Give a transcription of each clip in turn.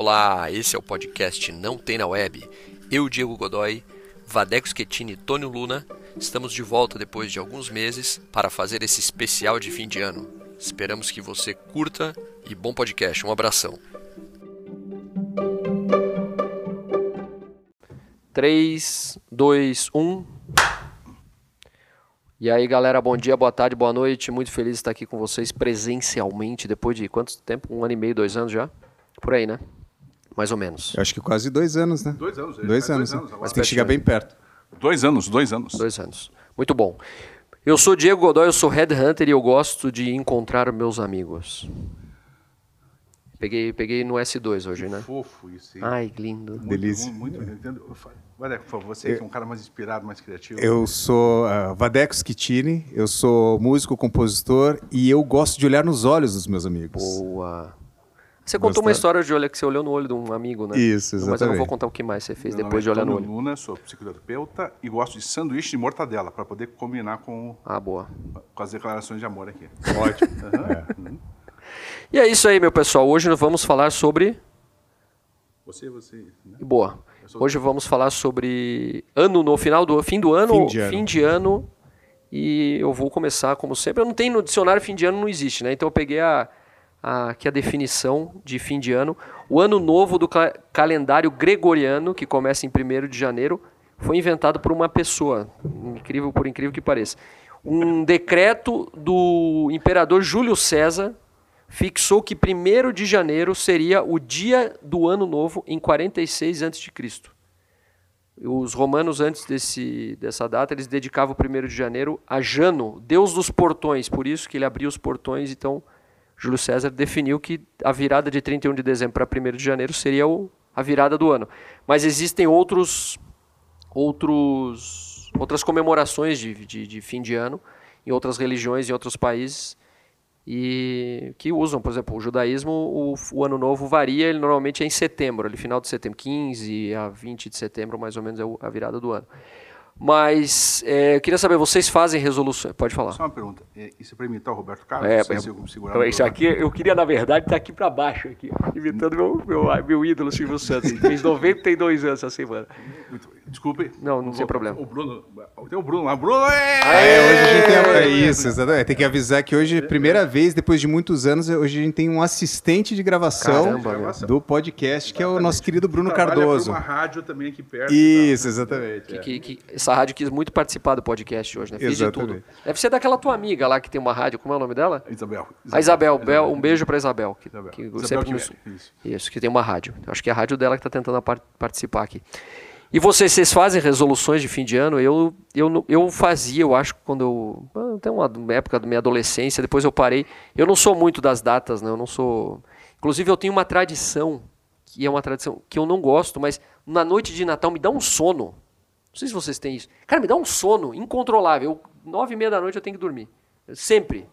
Olá, esse é o podcast Não Tem na Web. Eu, Diego Godoy, Vadeco Schettini e Tônio Luna estamos de volta depois de alguns meses para fazer esse especial de fim de ano. Esperamos que você curta e bom podcast. Um abração. 3, 2, 1. E aí, galera, bom dia, boa tarde, boa noite. Muito feliz de estar aqui com vocês presencialmente depois de quanto tempo? Um ano e meio, dois anos já? Por aí, né? Mais ou menos. Eu acho que quase dois anos, né? Dois anos. Dois anos. Dois anos Mas tem que chegar bem perto. Dois anos, dois anos. Dois anos. Muito bom. Eu sou Diego Godoy, eu sou Headhunter e eu gosto de encontrar meus amigos. Peguei, peguei no S2 hoje, né? Fofo isso, hein? Ai, que lindo. Muito, delícia. Muito, muito, entendo. Vadeco, por favor, você que é um cara mais inspirado, mais criativo. Eu sou uh, Vadeco Schettini, eu sou músico, compositor e eu gosto de olhar nos olhos dos meus amigos. Boa. Você contou uma história de olhar que você olhou no olho de um amigo, né? Isso, Mas eu não exatamente. vou contar o que mais você fez Meu depois de nome é olhar no olho. Luna, sou psicoterapeuta e gosto de sanduíche de mortadela para poder combinar com, Ah, boa. com as declarações de amor aqui. Ótimo. E é isso aí, meu pessoal. Hoje nós vamos falar sobre. Você, você. Né? Boa. Hoje vamos falar sobre ano no final do fim do ano, Fim de ano. fim de ano. E eu vou começar como sempre. Eu não tenho no dicionário fim de ano não existe, né? Então eu peguei a aqui a definição de fim de ano. O ano novo do ca- calendário gregoriano, que começa em 1 de janeiro, foi inventado por uma pessoa, incrível por incrível que pareça. Um decreto do imperador Júlio César fixou que 1 de janeiro seria o dia do ano novo em 46 a.C. Os romanos, antes desse, dessa data, eles dedicavam o 1 de janeiro a Jano, deus dos portões, por isso que ele abria os portões. Então, Júlio César definiu que a virada de 31 de dezembro para 1 de janeiro seria o, a virada do ano. Mas existem outros, outros, outras comemorações de, de, de fim de ano em outras religiões, em outros países, e que usam, por exemplo, o judaísmo, o, o ano novo varia, ele normalmente é em setembro, ali final de setembro, 15 a 20 de setembro, mais ou menos é a virada do ano. Mas é, eu queria saber, vocês fazem resoluções? Pode falar. Só uma pergunta. é, Isso é para imitar o Roberto Carlos? É, é, Então, no isso aqui, eu queria, na verdade, estar aqui para baixo, aqui, imitando meu, meu, meu ídolo Silvio Santos. Ele fez 92 anos essa semana. Muito- Desculpe. Não, não tem problema. O Bruno. Tem o Bruno lá. Bruno! É, É, hoje a gente tem é, é isso, exatamente. Tem que avisar que hoje, primeira vez, depois de muitos anos, hoje a gente tem um assistente de gravação Caramba, do podcast, que é o nosso querido Bruno Trabalha Cardoso. uma rádio também aqui perto. Isso, exatamente. é. Que, que essa rádio quis muito participar do podcast hoje, né? Fez de tudo. Exatamente. Deve ser daquela tua amiga lá que tem uma rádio, como é o nome dela? tal. Isabel. A Isabel, Bel, um beijo para Isabel, que, Isabel. que Isabel sempre nos, Quimeri, isso. isso, que tem uma rádio. Acho que é a rádio dela que está tentando par- participar aqui. E vocês, vocês fazem resoluções de fim de ano? Eu, eu, eu fazia, eu acho, quando eu. uma uma época da minha adolescência, depois eu parei. Eu não sou muito das datas, né? Eu não sou. Inclusive, eu tenho uma tradição, que é uma tradição que eu não gosto, mas na noite de Natal me dá um sono. Não sei se vocês têm isso. Cara, me dá um sono incontrolável. Eu, nove e meia da noite eu tenho que dormir. Sempre.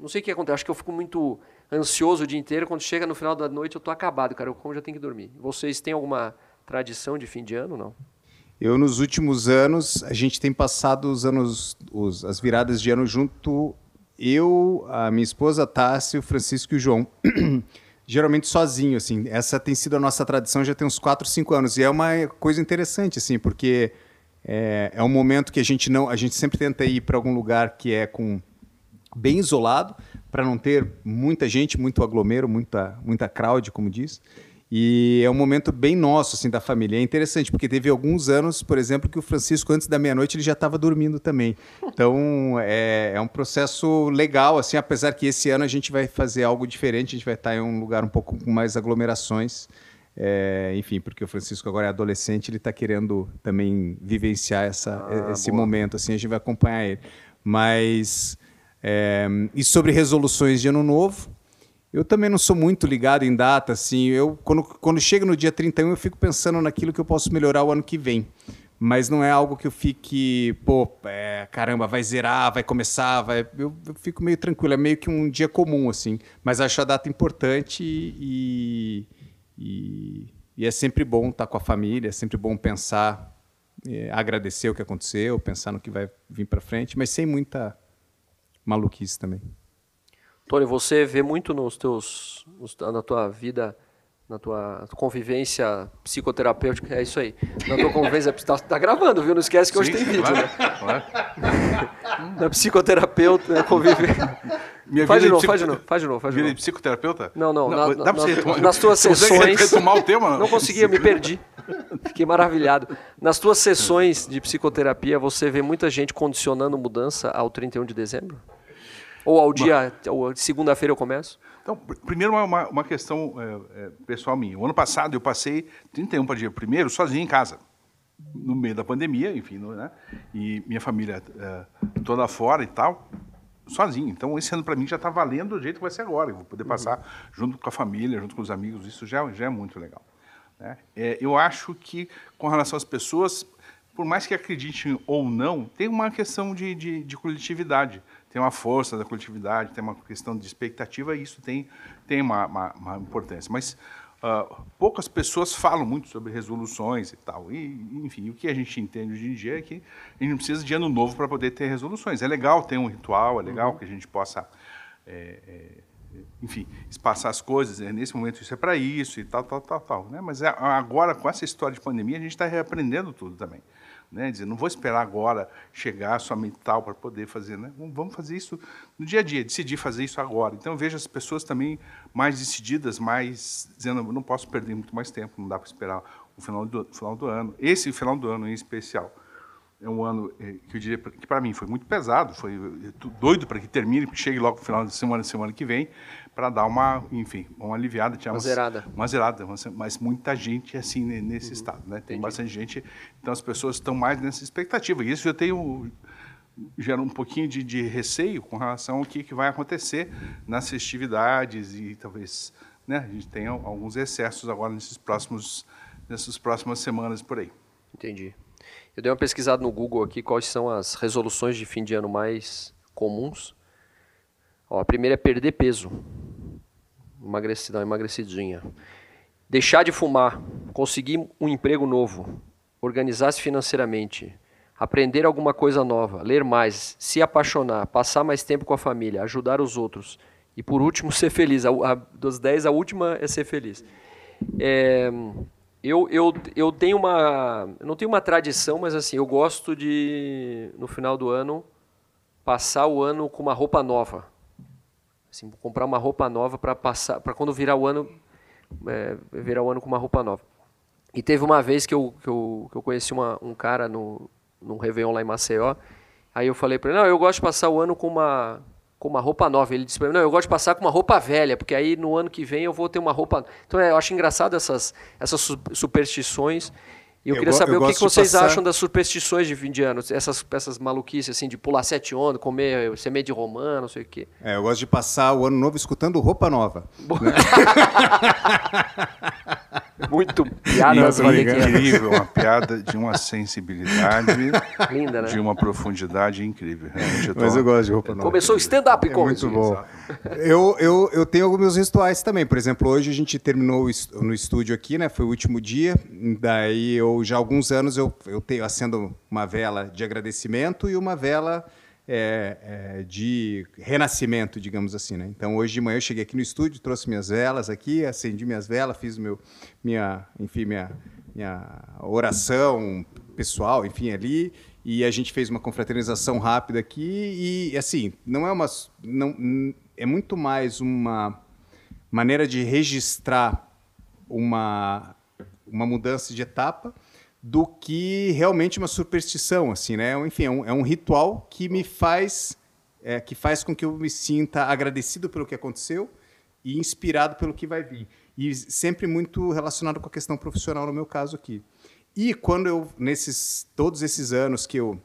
Não sei o que acontece. Acho que eu fico muito ansioso o dia inteiro. Quando chega no final da noite, eu tô acabado, cara. Eu como já tenho que dormir. Vocês têm alguma tradição de fim de ano, não? Eu, nos últimos anos, a gente tem passado os anos, os- as viradas de ano junto, eu, a minha esposa, a Tássia, o Francisco e o João. Geralmente sozinho, assim. Essa tem sido a nossa tradição já tem uns 4, 5 anos. E é uma coisa interessante, assim, porque é, é um momento que a gente não... A gente sempre tenta ir para algum lugar que é com bem isolado, para não ter muita gente, muito aglomero, muita, muita crowd, como diz. E é um momento bem nosso, assim, da família. É interessante, porque teve alguns anos, por exemplo, que o Francisco, antes da meia-noite, ele já estava dormindo também. Então, é, é um processo legal, assim, apesar que esse ano a gente vai fazer algo diferente, a gente vai estar em um lugar um pouco com mais aglomerações. É, enfim, porque o Francisco agora é adolescente, ele está querendo também vivenciar essa, Ah, esse boa. momento, assim, a gente vai acompanhar ele. Mas, é, e sobre resoluções de ano novo, eu também não sou muito ligado em data, assim. Eu, quando, quando chega no dia 31, eu fico pensando naquilo que eu posso melhorar o ano que vem. Mas não é algo que eu fique, pô, é, caramba, vai zerar, vai começar, vai. Eu, eu fico meio tranquilo, é meio que um dia comum, assim. Mas acho a data importante e, e, e é sempre bom estar com a família, é sempre bom pensar, é, agradecer o que aconteceu, pensar no que vai vir para frente, mas sem muita maluquice também. Tony, você vê muito nos teus, nos- na tua vida na tua convivência psicoterapêutica, é isso aí. Na tua convivência, tá, tá gravando, viu? Não esquece que Sim, hoje tem vídeo, claro, né? claro. Na psicoterapeuta, convivência. Minha Faz de vida novo, psico- faz de novo, faz de novo, faz de Vida novo. de psicoterapeuta? Não, não, na- dá pra na- você na- retomar- nas tuas Você sessões- retomar o tema? Não conseguia, me perdi. Fiquei maravilhado. Nas tuas sessões de psicoterapia, você vê muita gente condicionando mudança ao 31 de dezembro? Ou ao dia, segunda-feira eu começo? Então, pr- primeiro uma- uma, questão é, é, pessoal minha. O ano passado eu passei 31 para dia primeiro sozinho em casa, no meio da pandemia, enfim, no- né? E minha família é, toda fora e tal, sozinho. Então, esse ano para mim já está valendo do jeito que vai ser agora. Eu vou poder passar junto com a família, junto com os amigos. Isso já, já é muito legal. né? É, eu acho que, com relação às pessoas, por mais que acreditem ou não, tem uma questão de, de, de coletividade, tem uma força da coletividade, tem uma questão de expectativa, e isso tem, tem uma, uma, uma importância. Mas ah, poucas pessoas falam muito sobre resoluções e tal. E, enfim, o que a gente entende hoje em dia é que a gente não precisa de ano novo para poder ter resoluções. É legal ter um ritual, é legal que a gente possa. é, é, enfim, espaçar as coisas, né? nesse momento isso é para isso e tal, tal, tal, tal. Né? Mas é- agora, com essa história de pandemia, a gente está reaprendendo tudo também. Né? Dizer, não vou esperar agora chegar somente tal para poder fazer. Né? Vamos- fazer isso no dia a dia, decidir fazer isso agora. Então, eu vejo as pessoas também mais decididas, mais dizendo, "Eu não posso perder muito mais tempo, não dá para esperar o final do, final do ano. Esse final do ano em especial é um ano eh, que eu diria que para mim foi muito pesado, foi tô doido para que termine, que chegue logo no final de semana, semana que vem, para dar uma, enfim, uma aliviada, tinha Uma zerada. uma zerada, mas- muita gente assim ne- nesse estado, né? Tem bastante gente, então as pessoas estão mais nessa expectativa. E isso eu tenho gera um pouquinho de, de receio com relação ao que, que vai acontecer nas festividades e talvez, né, a gente tenha alguns excessos agora nesses próximos nessas próximas semanas por aí. Entendi. Eu dei uma pesquisada no Google aqui quais são as resoluções de fim de ano mais comuns. Ó, a primeira é perder peso. Emagreci, dar uma emagrecidinha. Deixar de fumar. Conseguir um emprego novo. Organizar-se financeiramente. Aprender alguma coisa nova. Ler mais. Se apaixonar. Passar mais tempo com a família. Ajudar os outros. E por último, ser feliz. A, a, dos 10, a última é ser feliz. É, eu, eu, eu tenho uma. Não tenho uma tradição, mas assim, eu gosto de, no final do ano, passar o ano com uma roupa nova. Assim, comprar uma roupa nova para passar, para quando virar o ano, é, virar o ano com uma roupa nova. E teve uma vez que eu, que eu, que eu conheci uma, um cara no, num Réveillon lá em Maceió. Aí eu falei para ele, não, eu gosto de passar o ano com uma, com uma roupa nova. Ele disse para mim, não, eu gosto de passar com uma roupa velha, porque aí no ano que vem eu vou ter uma roupa... Então é, eu acho engraçado essas, essas su- superstições. E eu, Eu queria saber eu o que, que vocês passar- acham das superstições de fim de ano. Essas, essas maluquices, assim, de pular sete ondas, comer semente de romã, não sei o quê. É, eu gosto de passar o ano novo escutando roupa nova. Muito valetianas. Incrível, uma piada de uma sensibilidade, Linda, né? de uma profundidade incrível. Realmente, eu tô- Mas eu gosto de roupa nova. Começou o stand-up É comedy. muito bom. Eu, eu, eu tenho alguns rituais também. Por exemplo, hoje a gente terminou no estúdio aqui, né? Foi o último dia. Daí eu já há alguns anos eu, eu tenho acendo uma vela de agradecimento e uma vela é, é, de renascimento, digamos assim, né? Então hoje de manhã eu cheguei aqui no estúdio, trouxe minhas velas aqui, acendi minhas velas, fiz meu, minha, enfim, minha, minha oração pessoal, enfim, ali. E a gente fez uma confraternização rápida aqui e, assim, não é uma... Não, é muito mais uma maneira de registrar uma, uma mudança de etapa do que realmente uma superstição, assim, né? Enfim, é um, é um ritual que me faz... é, que faz com que eu me sinta agradecido pelo que aconteceu e inspirado pelo que vai vir. E sempre muito relacionado com a questão profissional, no meu caso aqui. E quando eu, nesses todos esses anos que eu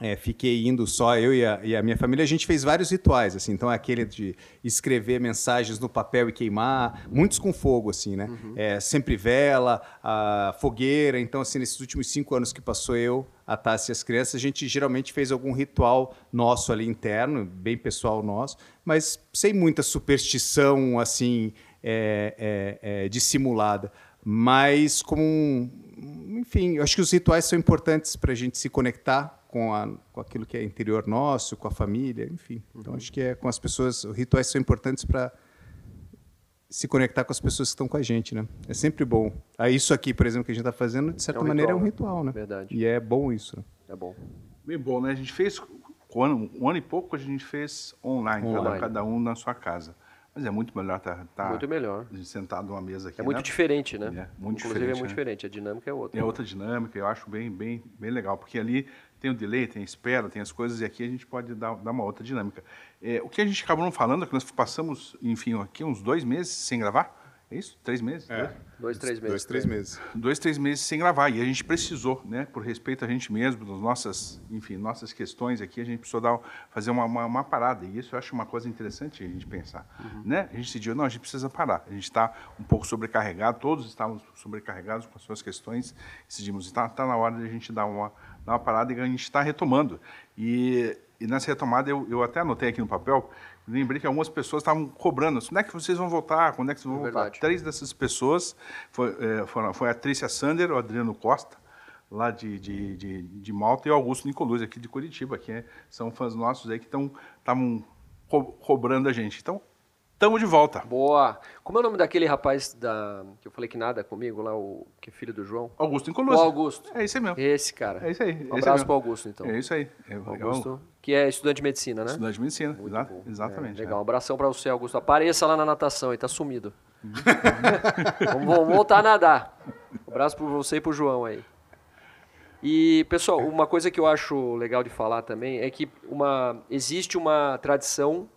é, fiquei indo só eu e a, e a minha família, a gente fez vários rituais, assim. Então, aquele de escrever mensagens no papel e queimar, muitos com fogo, assim, né? É, sempre vela, fogueira. Então, assim, nesses últimos cinco anos que passou eu, a Tassi e as crianças, a gente geralmente fez algum ritual nosso ali interno, bem pessoal nosso, mas sem muita superstição, assim, é, é, é, dissimulada. Mas como um, enfim, eu acho que os rituais são importantes para a gente se conectar com, a, com aquilo que é interior nosso, com a família, enfim. Então acho que é com as pessoas, os rituais são importantes para se conectar com as pessoas que estão com a gente, né? É sempre bom. Aí isso aqui, por exemplo, que a gente está fazendo, de certa É um maneira ritual, é um ritual, né? Verdade. E é bom isso. Né? É bom. Bem bom, né? A gente fez um ano, um ano e pouco a gente fez online, Cada, Online. cada um na sua casa. Mas é muito melhor estar Muito melhor. sentado numa mesa aqui. É muito né? diferente, né? É, muito Inclusive diferente, é muito né? diferente. A dinâmica é outra. É outra dinâmica, eu acho bem, bem, bem legal, porque ali tem o delay, tem a espera, tem as coisas, e aqui a gente pode dar, dar uma outra dinâmica. É, o que a gente acabou não falando é que nós passamos, enfim, aqui uns dois meses sem gravar, é isso? Três meses? Dois? Dois, três meses. Dois, três meses. dois, três meses sem gravar. E a gente precisou, né, por respeito a gente mesmo, das nossas, enfim, nossas questões aqui, a gente precisou dar, fazer uma, uma, uma parada. E isso eu acho uma coisa interessante a gente pensar. Né? A gente decidiu, não, a gente precisa parar. A gente está um pouco sobrecarregado, todos estávamos sobrecarregados com as suas questões. Decidimos, está tá na hora de a gente dar uma, dar uma parada e a gente está retomando. E, e nessa retomada, eu, eu até anotei aqui no papel, lembrei que algumas pessoas estavam cobrando, quando é que vocês vão voltar? Quando é que vocês vão É voltar? verdade. Três dessas pessoas foi, eh, foram, foi a Trícia Sander, o Adriano Costa, lá de, de, de, de Malta, e o Augusto Nicoluz, aqui de Curitiba, que é- são fãs nossos aí que estavam co cobrando a gente. Então, estamos de volta. Boa. Como é o nome daquele rapaz da que eu falei que nada comigo lá, o que é filho do João? Augusto O Nicoluz. Augusto. É isso aí mesmo. Esse cara. É isso aí. Um abraço mesmo. pro Augusto, então. É isso aí. É, é Augusto, que é estudante de medicina, né? estudante de medicina. Exa- bom. Exatamente. É, é. legal, um abração pra você, Augusto. Apareça lá na natação, ele tá sumido. vamos, vamos voltar a nadar. Um abraço pra você e pro João aí. E, pessoal, uma coisa que eu acho legal de falar também é que uma, existe uma tradição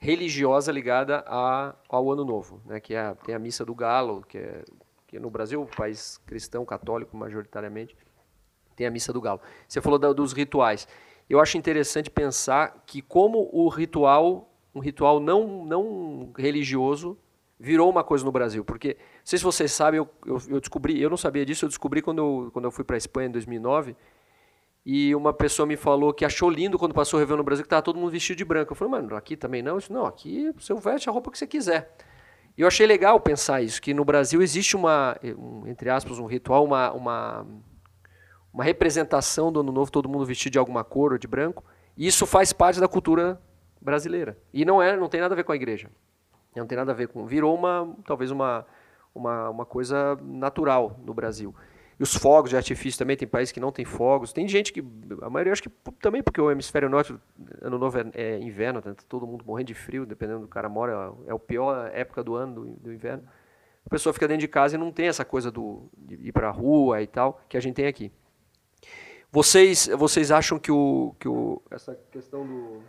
religiosa ligada a, ao Ano Novo, né? que é tem a Missa do Galo, que é, que é no Brasil, país cristão, católico majoritariamente, tem a Missa do Galo. Você falou da- dos rituais. Eu acho interessante pensar que como o ritual, um ritual não, não religioso, virou uma coisa no Brasil. Porque, não sei se vocês sabem, eu, eu, eu descobri, eu não sabia disso, eu descobri quando eu, quando eu fui para a Espanha em 2009, e uma pessoa me falou que achou lindo quando passou o Réveillon no Brasil, que estava todo mundo vestido de branco. Eu falei, mano, aqui também não? Disse, não, aqui você veste a roupa que você quiser. E eu achei legal pensar isso, que no Brasil existe uma, um, entre aspas, um ritual, uma, uma, uma representação do Ano Novo, todo mundo vestido de alguma cor ou de branco, e isso faz parte da cultura brasileira. E não é, não tem nada a ver com a igreja. Não tem nada a ver com. Virou uma, talvez uma, uma, uma coisa natural no Brasil. E os fogos de artifício também, tem países que não tem fogos. Tem gente que. A maioria acho que também porque o hemisfério norte, ano novo é, é inverno, tá todo mundo morrendo de frio, dependendo do cara mora, é a pior época do ano, do, do inverno. A pessoa fica dentro de casa e não tem essa coisa do, de ir para a rua e tal, que a gente tem aqui. Vocês, vocês acham que, o, que o, essa questão do,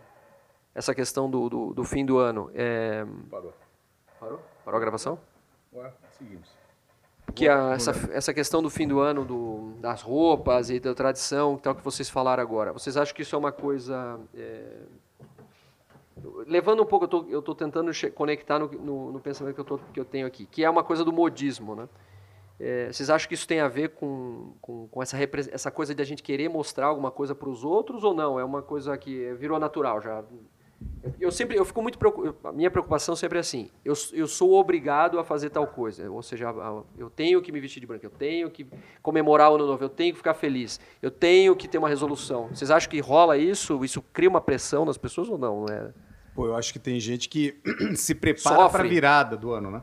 essa questão do, do, do fim do ano é. Parou. Parou? Parou a gravação? Agora, seguimos. Que a, essa, essa questão do fim do ano, do, das roupas e da tradição, tal que vocês falaram agora, vocês acham que isso é uma coisa. é, levando um pouco, eu tô tentando conectar no, no, no pensamento que eu, tô, que eu tenho aqui, que é uma coisa do modismo, né? É, vocês acham que isso tem a ver com, com, com essa, essa coisa de a gente querer mostrar alguma coisa para os outros ou não? É uma coisa que virou natural já? Eu sempre, eu fico muito preocu- a minha preocupação sempre é assim, eu, eu sou obrigado a fazer tal coisa, ou seja, eu tenho que me vestir de branco, eu tenho que comemorar o ano novo, eu tenho que ficar feliz, eu tenho que ter uma resolução. Vocês acham que rola isso? Isso cria uma pressão nas pessoas ou não? É, Pô, eu acho que tem gente que se prepara para a virada do ano, né?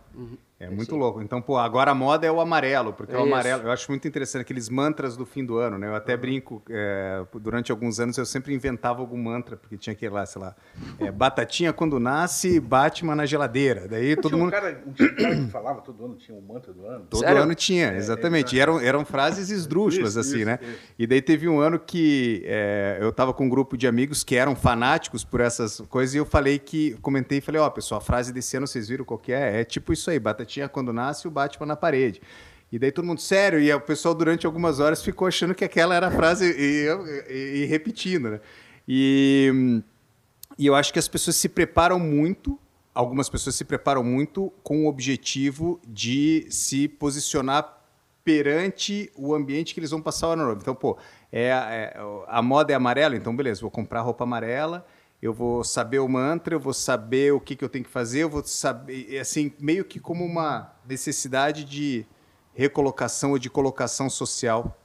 É muito louco. Então, pô, agora a moda é o amarelo, porque o Isso. amarelo, eu acho muito interessante aqueles mantras do fim do ano, né? Eu até brinco, é, durante alguns anos eu sempre inventava algum mantra, porque tinha aquele lá, sei lá, é, batatinha quando nasce, Batman na geladeira. Daí todo tinha um mundo. cara, um tinha um cara que falava todo ano, tinha um mantra do ano. Todo Sério? ano tinha, exatamente. E eram, eram frases esdrúxulas, Isso, assim, isso, né? isso. E daí teve um ano que é, eu tava com um grupo de amigos que eram fanáticos por essas coisas e eu falei que, comentei e falei, ó, pessoal, a frase desse ano vocês viram qual que é? É tipo isso aí, batatinha quando nasce, o Batman na parede. E daí todo mundo, sério, e o pessoal durante algumas horas ficou achando que aquela era a frase e, e- e repetindo, né? E, e eu acho que as pessoas se preparam muito, algumas pessoas se preparam muito com o objetivo de se posicionar perante o ambiente que eles vão passar o ano novo. Então, pô, é, é- a moda é amarela, então beleza, vou comprar roupa amarela, eu vou saber o mantra, eu vou saber o que, que eu tenho que fazer, eu vou saber, é assim, meio que como uma necessidade de recolocação ou de colocação social.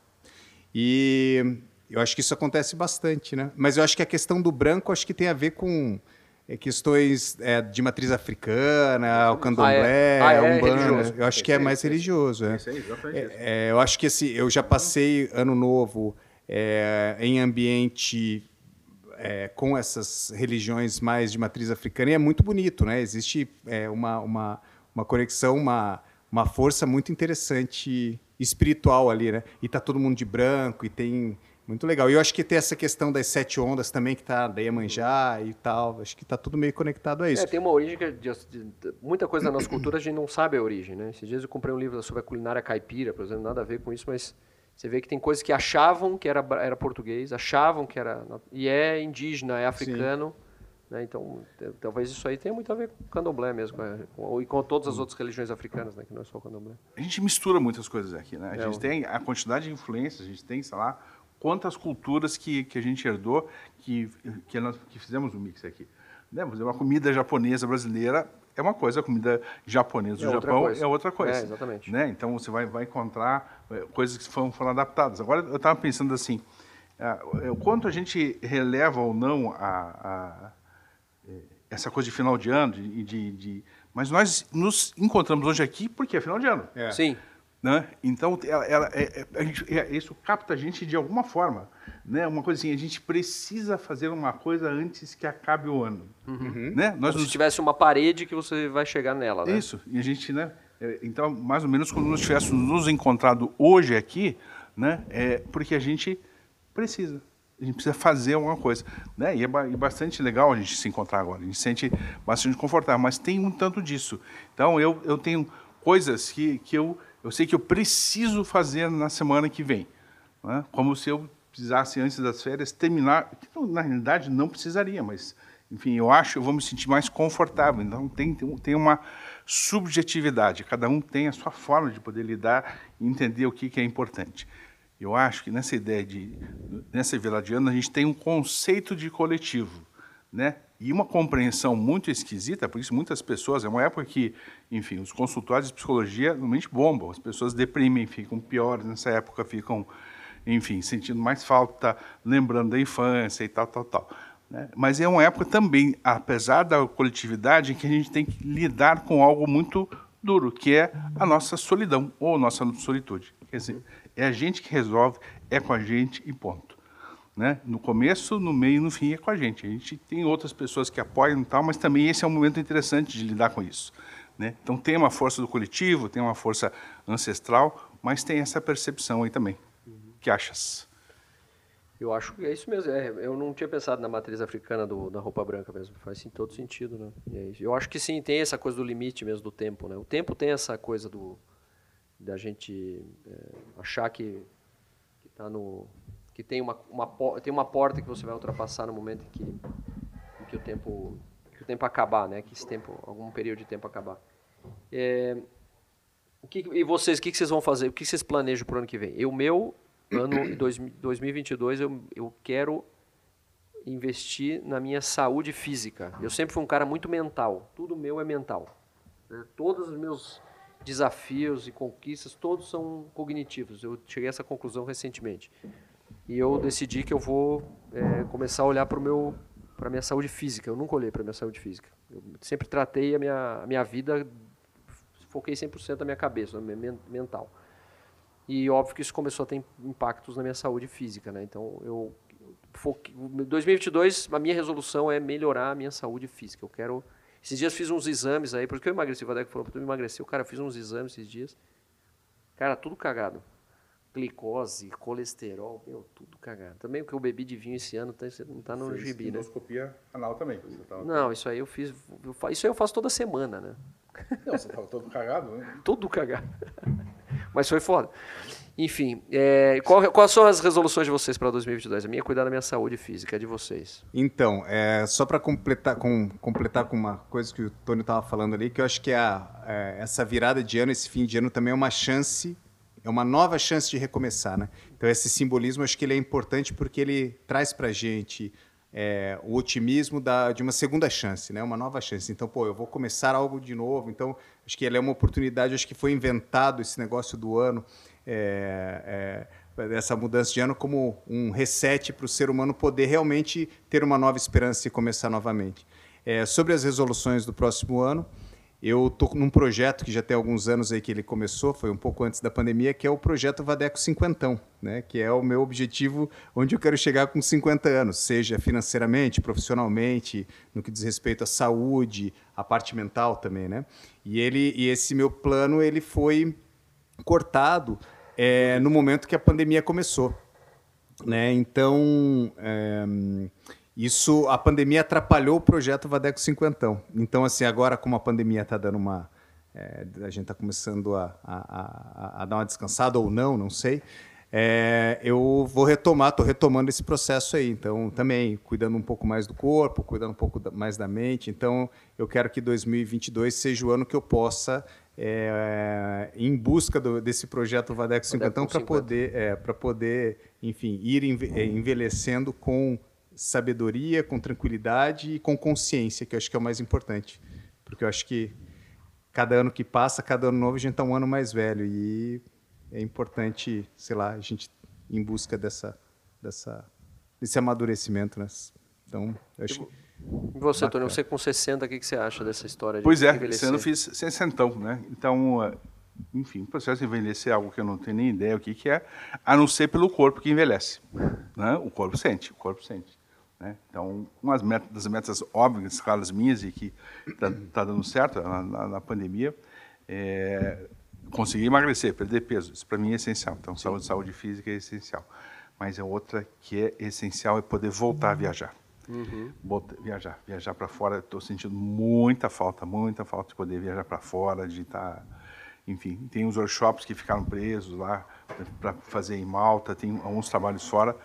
E eu acho que isso acontece bastante, né? Mas eu acho que a questão do branco acho que tem a ver com é, questões é, de matriz africana, o candomblé, ah, é. Ah, é umbanda. Religioso. Eu acho que é mais religioso. É. É, eu acho que assim, eu já passei ano novo em ambiente com essas religiões mais de matriz africana e é muito bonito, né? Existe uma, uma, uma conexão, uma, uma força muito interessante espiritual ali, né? E tá todo mundo de branco e tem muito legal. E eu acho que tem essa questão das sete ondas também, que tá da Iemanjá e tal. Acho que está tudo meio conectado a isso. É, tem uma origem que de, de, muita coisa da nossa cultura a gente não sabe a origem, né? Esses dias eu comprei um livro sobre a culinária caipira, por exemplo, nada a ver com isso, mas você vê que tem coisas que achavam que era, era português, achavam que era. E é indígena, é africano. Né? Então, talvez isso aí tenha muito a ver com o candomblé mesmo, com, e com todas as outras religiões africanas, né? que não é só o candomblé. A gente mistura muitas coisas aqui, né? A é, gente tem a quantidade de influências, a gente tem, sei lá, quantas culturas que, que a gente herdou que, que, nós, que fizemos um mix aqui. Né? Uma comida japonesa brasileira é uma coisa, a comida japonesa do é Japão é outra coisa. É, exatamente. Né? Então você vai, vai encontrar é, coisas que foram, foram adaptadas. Agora eu estava pensando assim, uh, o quanto a gente releva ou não a, a, essa coisa de final de ano, de, de, de, mas nós nos encontramos hoje aqui porque é final de ano. É. Sim. Né? Então, ela, ela é, é, gente, é, isso capta a gente de alguma forma. Né? Uma coisa assim, a gente precisa fazer uma coisa antes que acabe o ano. Uhum. Né? Nós Como se tivesse uma parede que você vai chegar nela. Né? Isso, e a gente, né? É, então, mais ou menos, quando nós tivéssemos nos encontrado hoje aqui, né? é porque a gente precisa. A gente precisa fazer alguma coisa. Né? E é, é bastante legal a gente se encontrar agora. A gente se sente bastante confortável, mas tem um tanto disso. Então, eu, eu tenho coisas que, que eu eu sei que eu preciso fazer na semana que vem. Né? Como se eu precisasse, antes das férias, terminar. Na realidade, não precisaria, mas, enfim, eu acho que eu vou me sentir mais confortável. Então, tem, tem uma subjetividade. Cada um tem a sua forma de poder lidar e entender o que, que é importante. Eu acho que nessa ideia de. Nessa Veladiana, a gente tem um conceito de coletivo. Né? E uma compreensão muito esquisita, por isso muitas pessoas, é uma época que, enfim, os consultórios de psicologia normalmente bombam, as pessoas deprimem, ficam piores nessa época, ficam, enfim, sentindo mais falta, lembrando da infância e tal, tal, tal. Né? Mas é uma época também, apesar da coletividade, em que a gente tem que lidar com algo muito duro, que é a nossa solidão ou nossa solitude. Quer dizer, é a gente que resolve, é com a gente e ponto. Né? No começo, no meio e no fim é com a gente. A gente tem outras pessoas que apoiam e tal, mas também esse é um momento interessante de lidar com isso. Né? Então tem uma força do coletivo, tem uma força ancestral, mas tem essa percepção aí também. Uhum. que achas? Eu acho que é isso mesmo. É, eu não tinha pensado na matriz africana do, da roupa branca mesmo. Faz sim, todo sentido, né? É eu acho que sim, tem essa coisa do limite mesmo do tempo, né? O tempo tem essa coisa do da gente é, achar que está no que tem uma, uma, tem uma porta que você vai ultrapassar no momento em que, em que o tempo que o tempo acabar, né? Que esse tempo, algum período de tempo acabar. É, o que, e vocês, o que, vocês vão fazer? O que vocês planejam para o ano que vem? Eu, meu ano dois, 2022, eu, eu quero investir na minha saúde física. Eu sempre fui um cara muito mental. Tudo meu é mental. Né? Todos os meus desafios e conquistas, todos são cognitivos. Eu cheguei a essa conclusão recentemente e eu decidi que eu vou é, começar a olhar para meu para minha saúde física. Eu nunca olhei para minha saúde física. Eu sempre tratei a minha a minha vida foquei 100% na minha cabeça, na minha mental. E óbvio que isso começou a ter impactos na minha saúde física, né? Então eu foquei, 2022 a minha resolução é melhorar a minha saúde física. Eu quero esses dias fiz uns exames aí, porque eu emagreci, o Vadeco falou para eu emagrecer. O cara fiz uns exames esses dias. Cara, tudo cagado glicose, colesterol, meu, tudo cagado. Também o que eu bebi de vinho esse ano tá, não está no Fez gibi, né? anal também. Tava... Não, isso aí eu fiz, eu, isso aí eu faço toda semana, né? Não, você estava todo cagado, né? Tudo cagado. Mas foi foda. Enfim, é, qual, quais são as resoluções de vocês para 2022? A minha é cuidar da minha saúde física, é de vocês. Então, é, só para completar com, completar com uma coisa que o Tony estava falando ali, que eu acho que é a, é, essa virada de ano, esse fim de ano também é uma chance é uma nova chance de recomeçar, né? Então esse simbolismo acho que ele é importante porque ele traz para gente é, o otimismo da, de uma segunda chance, né? Uma nova chance. Então, pô, eu vou começar algo de novo. Então, acho que ele é uma oportunidade. Acho que foi inventado esse negócio do ano, é, é, essa mudança de ano como um reset para o ser humano poder realmente ter uma nova esperança e começar novamente. É, sobre as resoluções do próximo ano, eu estou num projeto que já tem alguns anos aí que ele começou, foi um pouco antes da pandemia, que é o projeto Vadeco Cinquentão, né? que é o meu objetivo onde eu quero chegar com 50 anos, seja financeiramente, profissionalmente, no que diz respeito à saúde, à parte mental também. Né? E, ele, e esse meu plano ele foi cortado é, no momento que a pandemia começou. Né? Então, é, isso, a pandemia atrapalhou o projeto Vadeco Cinquentão. Então, assim, agora como a pandemia está dando uma... É, a gente está começando a, a, a, a, dar uma descansada ou não, não sei. É, eu vou retomar, estou retomando esse processo aí. Então, também cuidando um pouco mais do corpo, cuidando um pouco mais da mente. Então, eu quero que 2022 seja o ano que eu possa é, em busca do, desse projeto Vadeco Cinquentão para poder, é, para poder, enfim, ir envelhecendo com sabedoria, com tranquilidade e com consciência, que eu acho que é o mais importante. Porque eu acho que cada ano que passa, cada ano novo, a gente está um ano mais velho. E é importante, sei lá, a gente em busca dessa, dessa, desse amadurecimento. Né? Então, eu acho que. E você, Tony, você com 60, o que, você acha dessa história de Pois é, esse ano eu fiz 60, né? Então, enfim, o processo de envelhecer é algo que eu não tenho nem ideia o que, que é, a não ser pelo corpo que envelhece. Né? O corpo sente, o corpo sente. Né? Então, uma das metas óbvias, claras minhas, e que está tá dando certo na, na, na pandemia, é conseguir emagrecer, perder peso. Isso para mim é essencial. Então, saúde, saúde física é essencial. Mas a outra que é essencial é poder voltar a viajar. Uhum. viajar, viajar para fora. Estou sentindo muita falta, muita falta de poder viajar para fora, de estar, tá, enfim, tem os workshops que ficaram presos lá para fazer em Malta, tem alguns trabalhos fora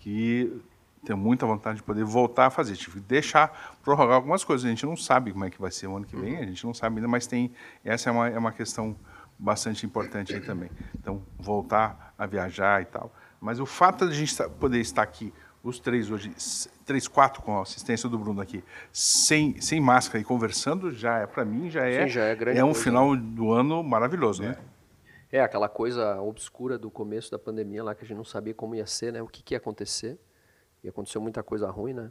que tenho muita vontade de poder voltar a fazer. Tive que deixar prorrogar algumas coisas. A gente não sabe como é que vai ser o ano que vem, a gente não sabe ainda, mas tem essa é uma, é uma questão bastante importante aí também. Então, voltar a viajar e tal. Mas o fato de a gente poder estar aqui, os três hoje, três, quatro com a assistência do Bruno aqui, sem, sem máscara e conversando, já é, para mim, já é, Sim, já é, é um coisa. final do ano maravilhoso, é. né? É, aquela coisa obscura do começo da pandemia lá, que a gente não sabia como ia ser, né? O que, que ia acontecer e aconteceu muita coisa ruim, né?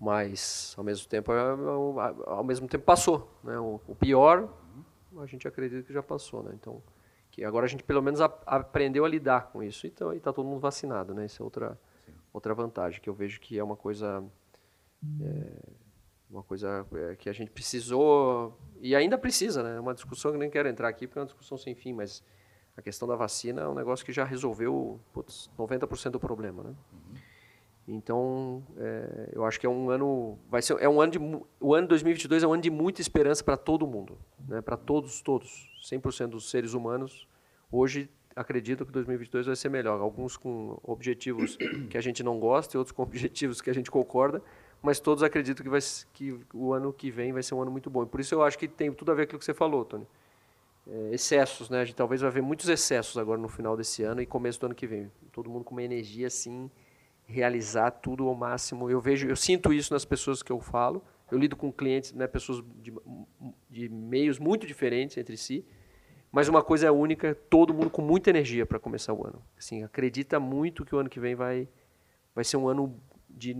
Mas ao mesmo tempo, é, é ao mesmo tempo passou, né? O, pior, a gente acredita que já passou, né? Então, que agora a gente pelo menos a, aprendeu a lidar com isso. Então, e está todo mundo vacinado, né? Essa é outra Sim. outra vantagem que eu vejo que é uma coisa é, uma coisa é, que a gente precisou e ainda precisa, né? É uma discussão que nem quero entrar aqui porque é uma discussão sem fim, mas a questão da vacina é um negócio que já resolveu putz, 90% do problema, né? Então, é, eu acho que é um ano, vai ser, é um ano de, o ano 2022 é um ano de muita esperança para todo mundo, né? Para todos, todos, 100% dos seres humanos. Hoje acredito que 2022 vai ser melhor. Alguns com objetivos que a gente não gosta e outros com objetivos que a gente concorda, mas todos acreditam que, vai, que o ano que vem vai ser um ano muito bom. E por isso eu acho que tem tudo a ver com aquilo que você falou, Tony. É, excessos, né? A gente talvez vai ver muitos excessos agora no final desse ano e começo do ano que vem. Todo mundo com uma energia assim realizar tudo ao máximo. Eu vejo, eu sinto isso nas pessoas que eu falo. Eu lido com clientes, né, pessoas de, de meios muito diferentes entre si. Mas uma coisa é única, todo mundo com muita energia para começar o ano. Assim, acredita muito que o ano que vem vai vai ser um ano de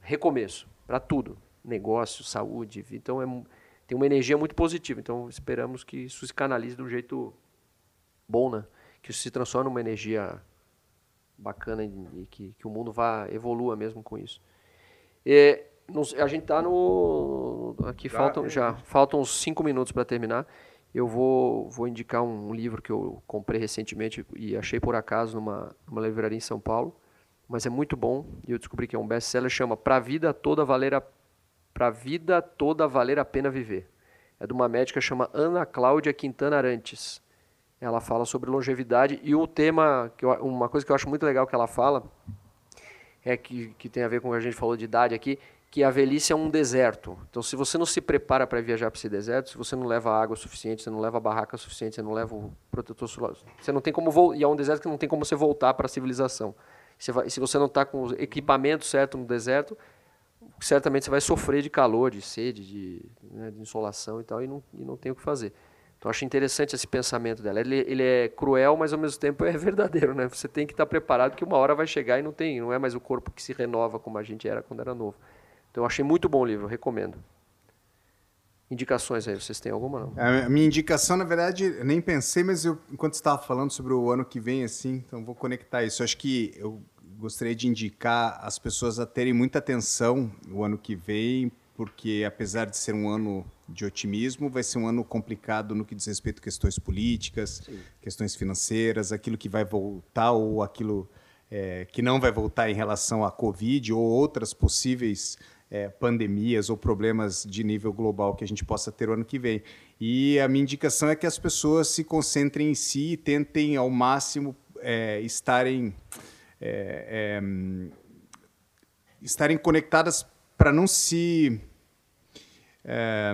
recomeço para tudo, negócio, saúde, então é, tem uma energia muito positiva. Então esperamos que isso se canalize do jeito bom, né? Que isso se transforme numa energia bacana e que, que o mundo vá evolua mesmo com isso. E, a gente está no aqui já, faltam é já faltam uns cinco minutos para terminar. Eu vou vou indicar um livro que eu comprei recentemente e achei por acaso numa, numa livraria em São Paulo, mas é muito bom e eu descobri que é um best-seller chama Para vida toda valer a para vida toda valer a pena viver. É de uma médica chama Ana Cláudia Quintana Arantes. Ela fala sobre longevidade e o tema, que eu, uma coisa que eu acho muito legal que ela fala, é que, que tem a ver com o que a gente falou de idade aqui, que a velhice é um deserto. Então, se você não se prepara para viajar para esse deserto, se você não leva água suficiente, você não leva barraca suficiente, você não leva o protetor solar, você não tem como e é um deserto que não tem como você voltar para a civilização. Você vai, se você não está com o equipamento certo no deserto, certamente você vai sofrer de calor, de sede, de, né, de insolação e tal, e não, e não tem o que fazer. Então, acho interessante esse pensamento dela. Ele, ele, é cruel, mas ao mesmo tempo é verdadeiro, né? Você tem que estar preparado que uma hora vai chegar e não tem, não é mais o corpo que se renova como a gente era quando era novo. Então, achei muito bom o livro, recomendo. indicações aí, vocês têm alguma não? A minha indicação, na verdade, nem pensei, mas eu, enquanto estava falando sobre o ano que vem, assim, então vou conectar isso. Eu acho que eu gostaria de indicar as pessoas a terem muita atenção o ano que vem, porque apesar de ser um ano de otimismo, vai ser um ano complicado no que diz respeito a questões políticas, Sim. questões financeiras, aquilo que vai voltar ou aquilo é, que não vai voltar em relação à Covid ou outras possíveis é, pandemias ou problemas de nível global que a gente possa ter o ano que vem. E a minha indicação é que as pessoas se concentrem em si e tentem ao máximo é, estarem é, é, estarem conectadas para não se é,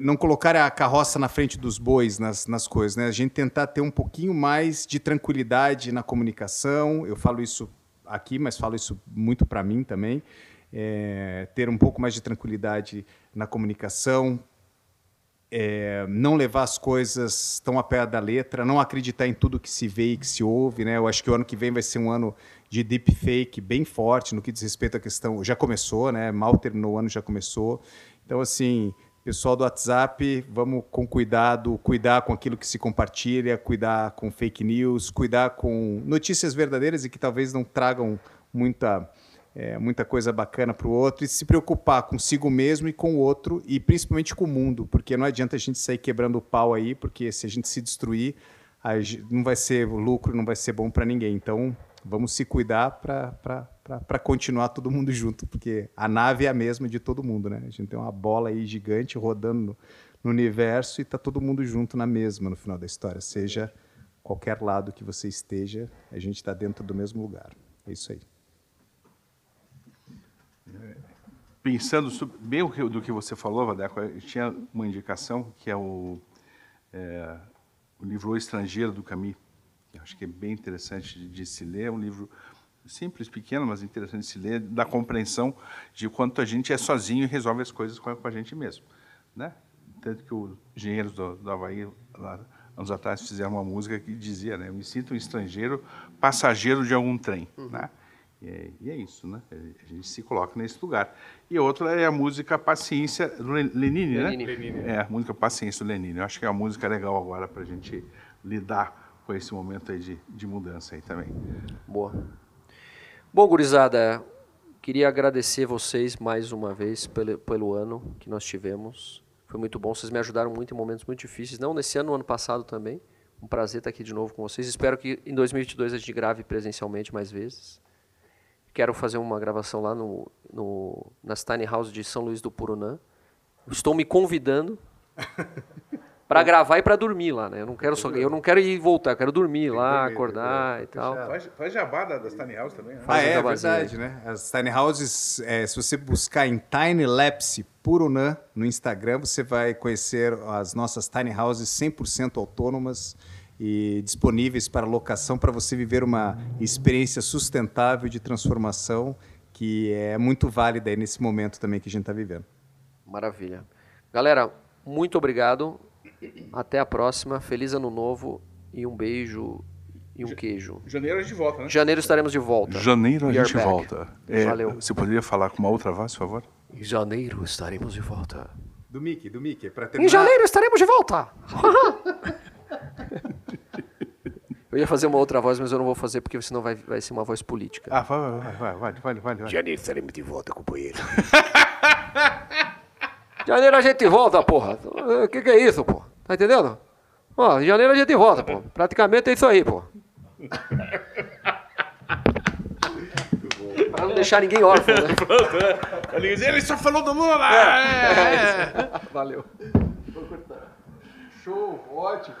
não colocar a carroça na frente dos bois nas, nas coisas, né? A gente tentar ter um pouquinho mais de tranquilidade na comunicação. Eu falo isso aqui, mas falo isso muito para mim também. É, ter um pouco mais de tranquilidade na comunicação, é, não levar as coisas tão a pé da letra, não acreditar em tudo que se vê e que se ouve. Né? Eu acho que o ano que vem vai ser um ano de deepfake bem forte no que diz respeito à questão. Já começou, né? mal terminou o ano, já começou. Então, assim, pessoal do WhatsApp, vamos com cuidado, cuidar com aquilo que se compartilha, cuidar com fake news, cuidar com notícias verdadeiras e que talvez não tragam muita é, muita coisa bacana para o outro e se preocupar consigo mesmo e com o outro e principalmente com o mundo, porque não adianta a gente sair quebrando o pau aí, porque se a gente se destruir, não vai ser lucro, não vai ser bom para ninguém. Então, vamos se cuidar para continuar todo mundo junto, porque a nave é a mesma de todo mundo, né? A gente tem uma bola aí gigante rodando no, no universo e está todo mundo junto na mesma no final da história, seja qualquer lado que você esteja, a gente está dentro do mesmo lugar. É isso aí. Pensando sobre, bem do que você falou, Vadeco, tinha uma indicação que é o, é, o livro O Estrangeiro do Camus, que acho que é bem interessante de, de, se ler, é um livro simples, pequeno, mas interessante de se ler, da compreensão de quanto a gente é sozinho e resolve as coisas com a, com a gente mesmo. Né? Tanto que os engenheiros do, do Havaí, lá, anos atrás, fizeram uma música que dizia, né, eu me sinto um estrangeiro, passageiro de algum trem. Uhum. Né? E é, e é, isso, né? A gente se coloca nesse lugar. E outra é a música Paciência do Lenine, né? Lenine. É, a música Paciência do Lenine. Eu acho que é uma música legal agora para a gente lidar com esse momento aí de, de mudança aí também. Boa. Bom, gurizada, queria agradecer vocês mais uma vez pelo, pelo ano que nós tivemos. Foi muito bom, vocês me ajudaram muito em momentos muito difíceis, não nesse ano, no ano passado também. Um prazer estar aqui de novo com vocês. Espero que em 2022 a gente grave presencialmente mais vezes. Quero fazer uma gravação lá no, no, nas Tiny House de São Luís do Purunã. Estou me convidando para gravar e para dormir lá, né? Eu não quero só, eu não quero ir voltar, eu quero dormir lá, acordar e tal. Faz, faz jabá das Tiny House também, né? Ah, é, é verdade, né? As Tiny Houses, é, se você buscar em Tiny Lapse Purunã no Instagram, você vai conhecer as nossas Tiny Houses 100% autônomas e disponíveis para locação para você viver uma experiência sustentável de transformação que é muito válida nesse momento também que a gente está vivendo. Maravilha. Galera, muito obrigado. Até a próxima. Feliz ano novo e um beijo e um queijo. Janeiro a gente volta, né? Janeiro estaremos de volta. Janeiro a gente back. volta. É, Valeu. Você poderia falar com uma outra voz, por favor? Em janeiro estaremos de volta. Do Mickey, do Mickey. Terminar... Em janeiro estaremos de volta. Eu ia fazer uma outra voz, mas eu não vou fazer porque senão vai, vai ser uma voz política. Ah, vai, vai, vai, vai, vai, vai, vai. Janeiro estaremos de volta, companheiro. janeiro a gente volta, porra. O que, que é isso, pô? Tá entendendo? Ó, janeiro a gente volta, pô. Praticamente é isso aí, pô. pra não deixar ninguém órfão, né? Ele só falou do Lula! É, é, é. Valeu. Show, ótimo.